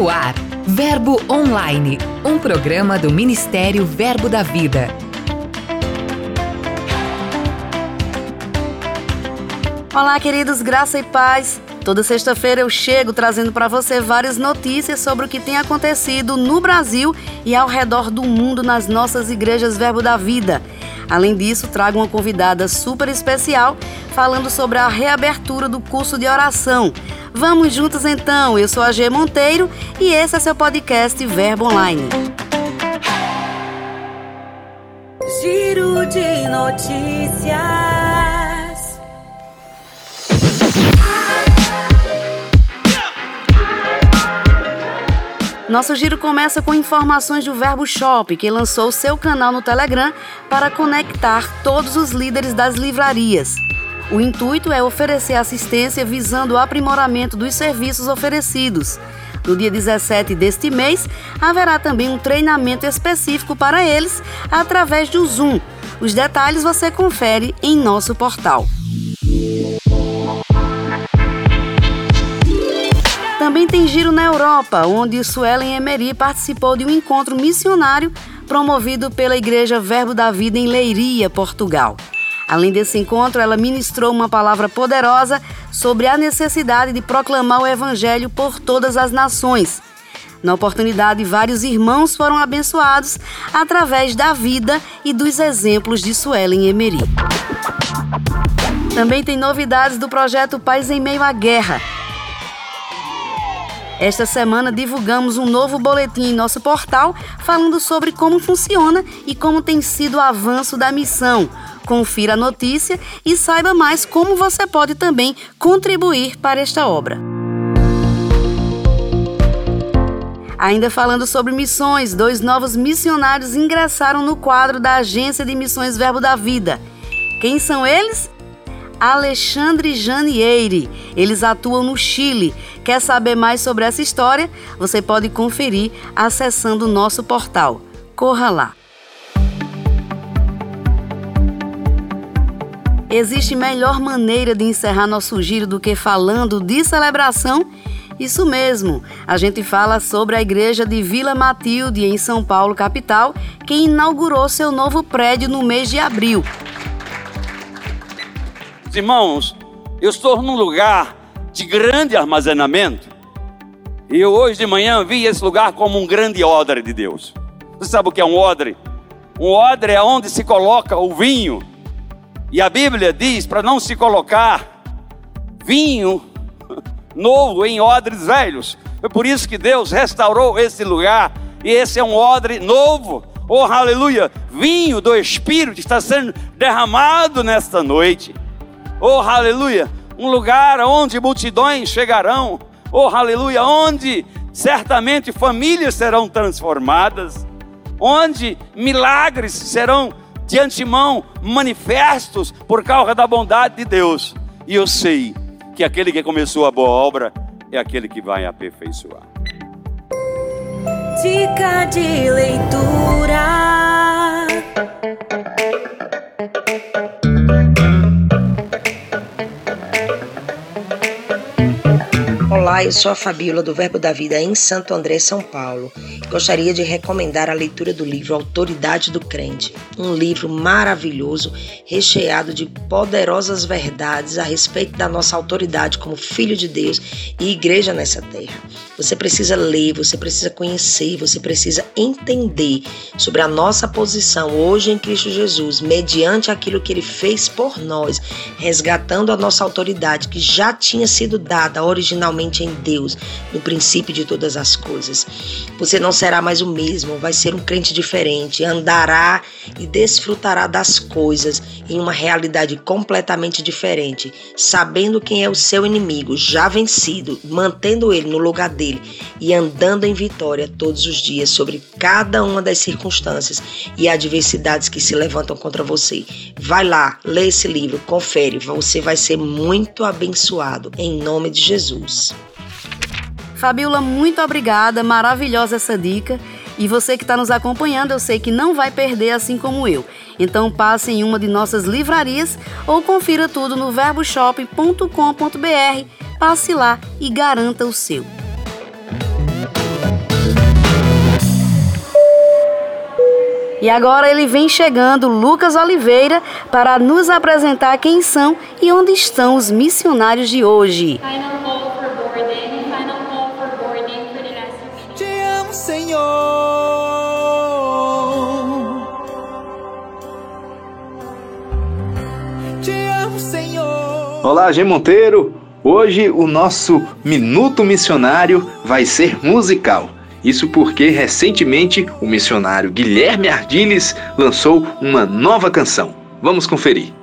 No ar, Verbo Online, um programa do Ministério Verbo da Vida. Olá, queridos, graça e paz. Toda sexta-feira eu chego trazendo para você várias notícias sobre o que tem acontecido no Brasil e ao redor do mundo nas nossas igrejas Verbo da Vida. Além disso, trago uma convidada super especial falando sobre a reabertura do curso de oração. Vamos juntos então. Eu sou a G Monteiro e esse é seu podcast Verbo Online. Giro de notícias. Nosso giro começa com informações do Verbo Shop, que lançou seu canal no Telegram para conectar todos os líderes das livrarias. O intuito é oferecer assistência visando o aprimoramento dos serviços oferecidos. No dia 17 deste mês, haverá também um treinamento específico para eles através do Zoom. Os detalhes você confere em nosso portal. Também tem giro na Europa, onde Suelen Emery participou de um encontro missionário promovido pela Igreja Verbo da Vida em Leiria, Portugal. Além desse encontro, ela ministrou uma palavra poderosa sobre a necessidade de proclamar o Evangelho por todas as nações. Na oportunidade, vários irmãos foram abençoados através da vida e dos exemplos de Suelen Emery. Também tem novidades do projeto Paz em Meio à Guerra, esta semana divulgamos um novo boletim em nosso portal falando sobre como funciona e como tem sido o avanço da missão. Confira a notícia e saiba mais como você pode também contribuir para esta obra. Ainda falando sobre missões, dois novos missionários ingressaram no quadro da Agência de Missões Verbo da Vida. Quem são eles? Alexandre Janieire. Eles atuam no Chile. Quer saber mais sobre essa história? Você pode conferir acessando o nosso portal. Corra lá. Existe melhor maneira de encerrar nosso giro do que falando de celebração? Isso mesmo, a gente fala sobre a igreja de Vila Matilde, em São Paulo, capital, que inaugurou seu novo prédio no mês de abril. Irmãos, eu estou num lugar de grande armazenamento. E eu hoje de manhã vi esse lugar como um grande odre de Deus. Você sabe o que é um odre? Um odre é onde se coloca o vinho. E a Bíblia diz para não se colocar vinho novo em odres velhos. Foi por isso que Deus restaurou esse lugar. E esse é um odre novo. Oh, aleluia! Vinho do Espírito está sendo derramado nesta noite. Oh, aleluia! Um lugar onde multidões chegarão. Oh, aleluia! Onde certamente famílias serão transformadas. Onde milagres serão de antemão manifestos por causa da bondade de Deus. E eu sei que aquele que começou a boa obra é aquele que vai aperfeiçoar. Dica de leitura. Olá, eu sou a Fabiola do Verbo da Vida em Santo André, São Paulo. Gostaria de recomendar a leitura do livro Autoridade do Crente, um livro maravilhoso, recheado de poderosas verdades a respeito da nossa autoridade como filho de Deus e igreja nessa terra. Você precisa ler, você precisa conhecer, você precisa entender sobre a nossa posição hoje em Cristo Jesus, mediante aquilo que ele fez por nós, resgatando a nossa autoridade que já tinha sido dada originalmente em Deus, no princípio de todas as coisas. Você não será mais o mesmo, vai ser um crente diferente, andará e desfrutará das coisas em uma realidade completamente diferente, sabendo quem é o seu inimigo, já vencido, mantendo ele no lugar dele e andando em vitória todos os dias sobre cada uma das circunstâncias e adversidades que se levantam contra você. Vai lá, lê esse livro, confere, você vai ser muito abençoado em nome de Jesus. Fabiola, muito obrigada, maravilhosa essa dica. E você que está nos acompanhando, eu sei que não vai perder assim como eu. Então passe em uma de nossas livrarias ou confira tudo no verboshop.com.br. Passe lá e garanta o seu. E agora ele vem chegando, Lucas Oliveira, para nos apresentar quem são e onde estão os missionários de hoje. Ai, Olá, G Monteiro. Hoje o nosso Minuto Missionário vai ser musical. Isso porque recentemente o missionário Guilherme Ardiles lançou uma nova canção. Vamos conferir.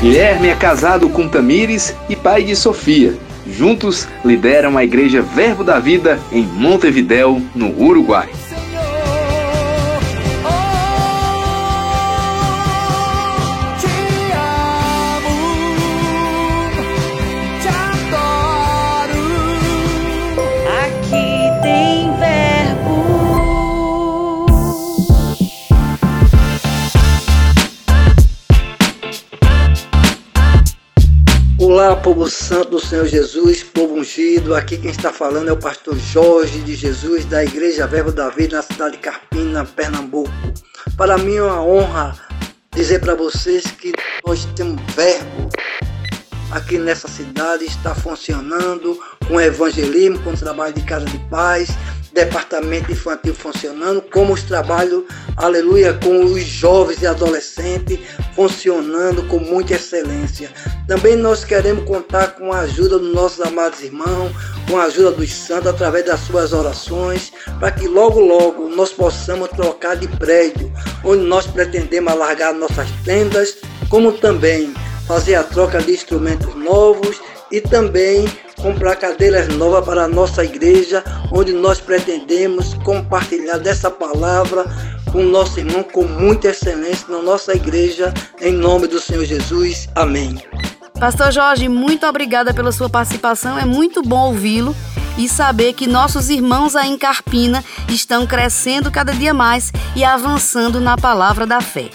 Guilherme é casado com Tamires e pai de Sofia. Juntos lideram a Igreja Verbo da Vida em Montevidéu, no Uruguai. Santo do Senhor Jesus, povo ungido. Aqui quem está falando é o pastor Jorge de Jesus, da Igreja Verbo da Vida, na cidade de Carpina, Pernambuco. Para mim é uma honra dizer para vocês que nós temos verbo aqui nessa cidade, está funcionando com evangelismo, com trabalho de casa de paz, departamento infantil funcionando, como os trabalhos, aleluia, com os jovens e adolescentes funcionando com muita excelência. Também nós queremos contar com a ajuda dos nossos amados irmãos, com a ajuda dos santos através das suas orações, para que logo logo nós possamos trocar de prédio, onde nós pretendemos alargar nossas tendas, como também fazer a troca de instrumentos novos e também comprar cadeiras novas para a nossa igreja, onde nós pretendemos compartilhar dessa palavra com nosso irmão com muita excelência na nossa igreja, em nome do Senhor Jesus. Amém. Pastor Jorge, muito obrigada pela sua participação. É muito bom ouvi-lo e saber que nossos irmãos aí em Carpina estão crescendo cada dia mais e avançando na palavra da fé.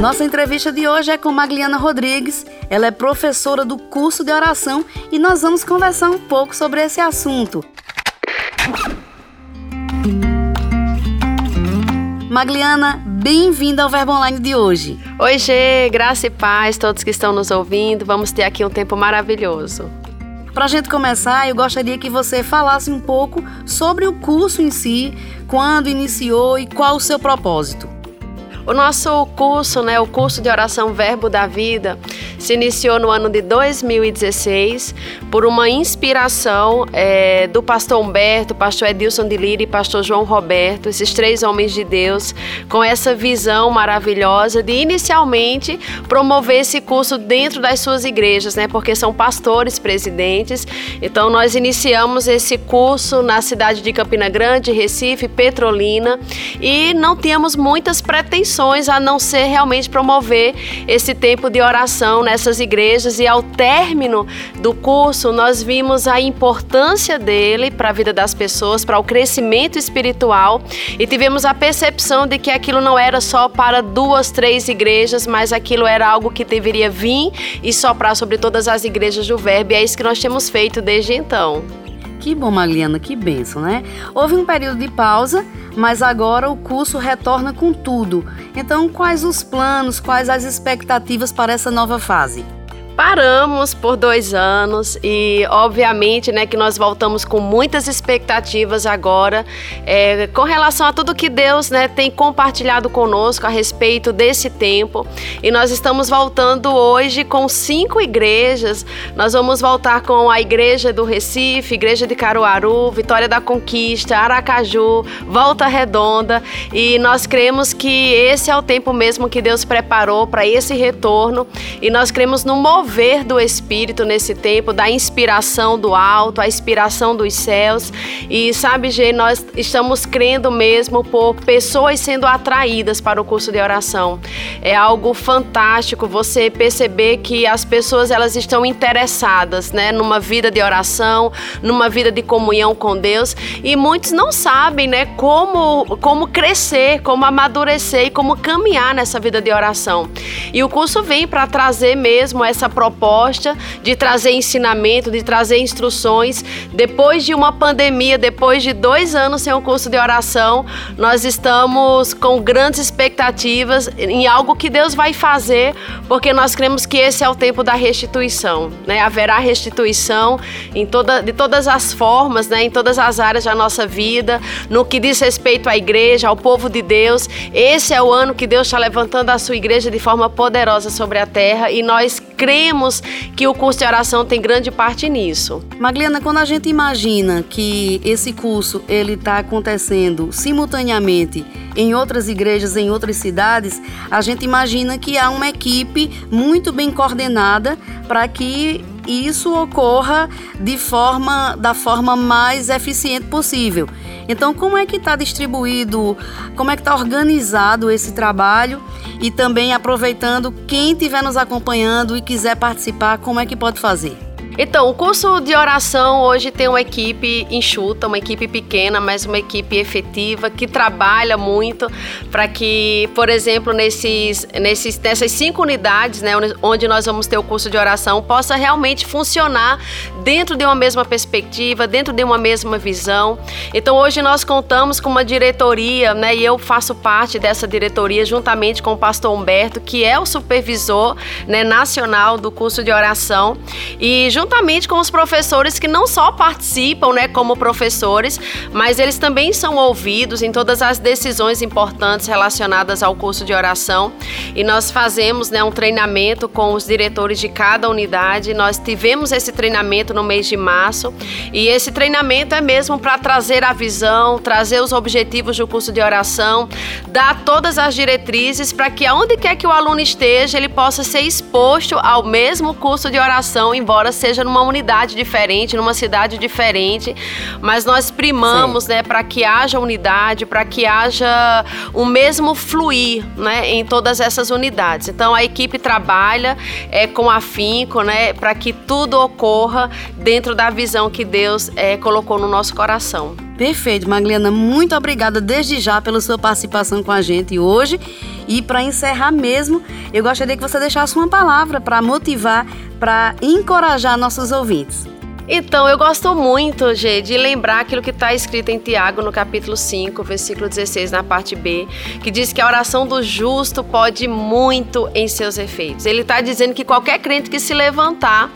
Nossa entrevista de hoje é com Magliana Rodrigues. Ela é professora do curso de oração e nós vamos conversar um pouco sobre esse assunto. Magliana, bem-vinda ao Verbo Online de hoje. Oi, Gê, graça e paz, todos que estão nos ouvindo. Vamos ter aqui um tempo maravilhoso. Para a gente começar, eu gostaria que você falasse um pouco sobre o curso em si, quando iniciou e qual o seu propósito. O nosso curso, né, o curso de oração Verbo da Vida, se iniciou no ano de 2016 por uma inspiração é, do pastor Humberto, pastor Edilson de Lira e pastor João Roberto, esses três homens de Deus, com essa visão maravilhosa de inicialmente promover esse curso dentro das suas igrejas, né, porque são pastores presidentes. Então nós iniciamos esse curso na cidade de Campina Grande, Recife, Petrolina e não tínhamos muitas pretensões a não ser realmente promover esse tempo de oração nessas igrejas. E ao término do curso nós vimos a importância dele para a vida das pessoas, para o crescimento espiritual. E tivemos a percepção de que aquilo não era só para duas, três igrejas, mas aquilo era algo que deveria vir e soprar sobre todas as igrejas do Verbo. E é isso que nós temos feito desde então. Que bom, Magliana, que benção, né? Houve um período de pausa, mas agora o curso retorna com tudo. Então, quais os planos, quais as expectativas para essa nova fase? Paramos por dois anos e, obviamente, né, que nós voltamos com muitas expectativas agora é, com relação a tudo que Deus né, tem compartilhado conosco a respeito desse tempo. E nós estamos voltando hoje com cinco igrejas. Nós vamos voltar com a Igreja do Recife, Igreja de Caruaru, Vitória da Conquista, Aracaju, Volta Redonda. E nós cremos que esse é o tempo mesmo que Deus preparou para esse retorno. E nós cremos no mover mover do Espírito nesse tempo, da inspiração do alto, a inspiração dos céus. E sabe, Gê, nós estamos crendo mesmo por pessoas sendo atraídas para o curso de oração. É algo fantástico você perceber que as pessoas elas estão interessadas, né, numa vida de oração, numa vida de comunhão com Deus, e muitos não sabem, né, como como crescer, como amadurecer e como caminhar nessa vida de oração. E o curso vem para trazer mesmo essa proposta de trazer ensinamento, de trazer instruções. Depois de uma pandemia, depois de dois anos sem um curso de oração, nós estamos com grandes expectativas em algo que Deus vai fazer, porque nós cremos que esse é o tempo da restituição. Né? Haverá restituição em toda, de todas as formas, né? em todas as áreas da nossa vida, no que diz respeito à igreja, ao povo de Deus. Esse é o ano que Deus está levantando a sua igreja de forma poderosa sobre a terra e nós cremos que o curso de oração tem grande parte nisso. Magliana, quando a gente imagina que esse curso ele está acontecendo simultaneamente em outras igrejas, em outras cidades, a gente imagina que há uma equipe muito bem coordenada para que isso ocorra de forma da forma mais eficiente possível. Então, como é que está distribuído, como é que está organizado esse trabalho e também aproveitando quem estiver nos acompanhando e quiser participar, como é que pode fazer? Então, o curso de oração hoje tem uma equipe enxuta, uma equipe pequena, mas uma equipe efetiva que trabalha muito para que, por exemplo, nesses, nesses, nessas cinco unidades, né, onde nós vamos ter o curso de oração, possa realmente funcionar dentro de uma mesma perspectiva, dentro de uma mesma visão. Então, hoje nós contamos com uma diretoria, né, e eu faço parte dessa diretoria juntamente com o pastor Humberto, que é o supervisor né, nacional do curso de oração. E juntamente com os professores que não só participam, né, como professores, mas eles também são ouvidos em todas as decisões importantes relacionadas ao curso de oração. E nós fazemos, né, um treinamento com os diretores de cada unidade. Nós tivemos esse treinamento no mês de março, e esse treinamento é mesmo para trazer a visão, trazer os objetivos do curso de oração, dar todas as diretrizes para que aonde quer que o aluno esteja, ele possa ser exposto ao mesmo curso de oração, embora seja numa unidade diferente, numa cidade diferente, mas nós primamos, Sim. né, para que haja unidade, para que haja o mesmo fluir, né, em todas essas unidades. Então a equipe trabalha é, com afinco, né, para que tudo ocorra dentro da visão que Deus é, colocou no nosso coração. Perfeito, Magliana, muito obrigada desde já pela sua participação com a gente hoje. E para encerrar mesmo, eu gostaria que você deixasse uma palavra para motivar, para encorajar nossos ouvintes. Então, eu gosto muito, Gê, de lembrar aquilo que está escrito em Tiago, no capítulo 5, versículo 16, na parte B, que diz que a oração do justo pode muito em seus efeitos. Ele está dizendo que qualquer crente que se levantar,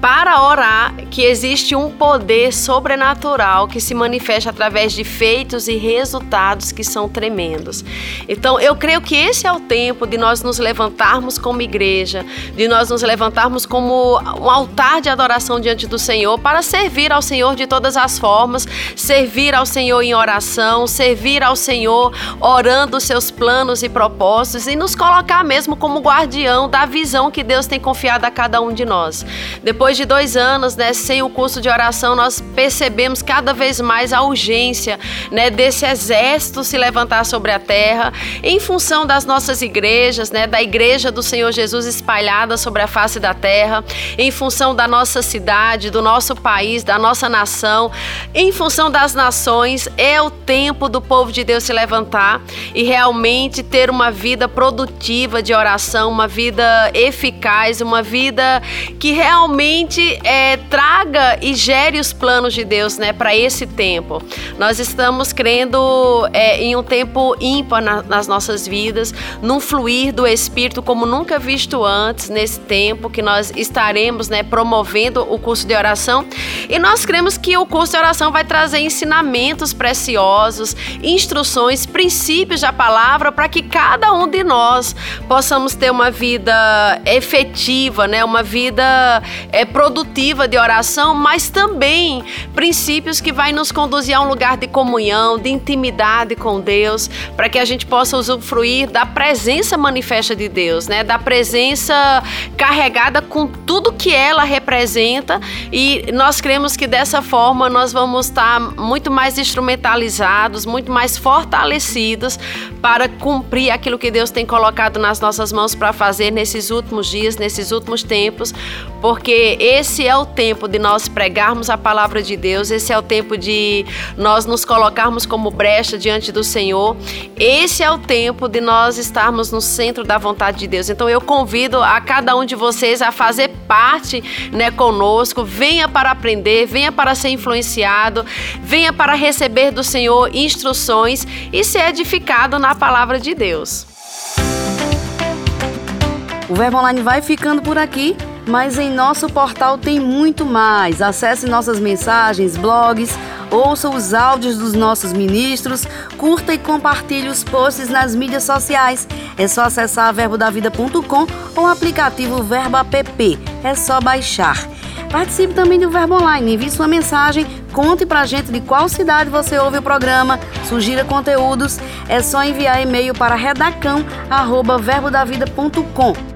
para orar que existe um poder sobrenatural que se manifesta através de feitos e resultados que são tremendos. Então, eu creio que esse é o tempo de nós nos levantarmos como igreja, de nós nos levantarmos como um altar de adoração diante do Senhor para servir ao Senhor de todas as formas, servir ao Senhor em oração, servir ao Senhor orando os seus planos e propósitos e nos colocar mesmo como guardião da visão que Deus tem confiado a cada um de nós. Depois depois de dois anos, né, sem o curso de oração, nós percebemos cada vez mais a urgência, né, desse exército se levantar sobre a terra, em função das nossas igrejas, né, da igreja do Senhor Jesus espalhada sobre a face da terra, em função da nossa cidade, do nosso país, da nossa nação, em função das nações, é o tempo do povo de Deus se levantar e realmente ter uma vida produtiva de oração, uma vida eficaz, uma vida que realmente é, traga e gere os planos de Deus né, para esse tempo. Nós estamos crendo é, em um tempo ímpar na, nas nossas vidas, num fluir do Espírito como nunca visto antes, nesse tempo que nós estaremos né, promovendo o curso de oração. E nós cremos que o curso de oração vai trazer ensinamentos preciosos, instruções, princípios da palavra para que cada um de nós possamos ter uma vida efetiva, né, uma vida é, produtiva de oração, mas também princípios que vai nos conduzir a um lugar de comunhão, de intimidade com Deus, para que a gente possa usufruir da presença manifesta de Deus, né? Da presença carregada com tudo que ela representa e nós cremos que dessa forma nós vamos estar muito mais instrumentalizados, muito mais fortalecidos para cumprir aquilo que Deus tem colocado nas nossas mãos para fazer nesses últimos dias, nesses últimos tempos, esse é o tempo de nós pregarmos a palavra de Deus, esse é o tempo de nós nos colocarmos como brecha diante do Senhor, esse é o tempo de nós estarmos no centro da vontade de Deus. Então eu convido a cada um de vocês a fazer parte, né, conosco, venha para aprender, venha para ser influenciado, venha para receber do Senhor instruções e ser edificado na palavra de Deus. O Verbo Online vai ficando por aqui, mas em nosso portal tem muito mais. Acesse nossas mensagens, blogs, ouça os áudios dos nossos ministros, curta e compartilhe os posts nas mídias sociais. É só acessar verbodavida.com ou o aplicativo Verbo App. É só baixar. Participe também do Verbo Online, envie sua mensagem, conte pra gente de qual cidade você ouve o programa, sugira conteúdos, é só enviar e-mail para redacão@verbodavida.com.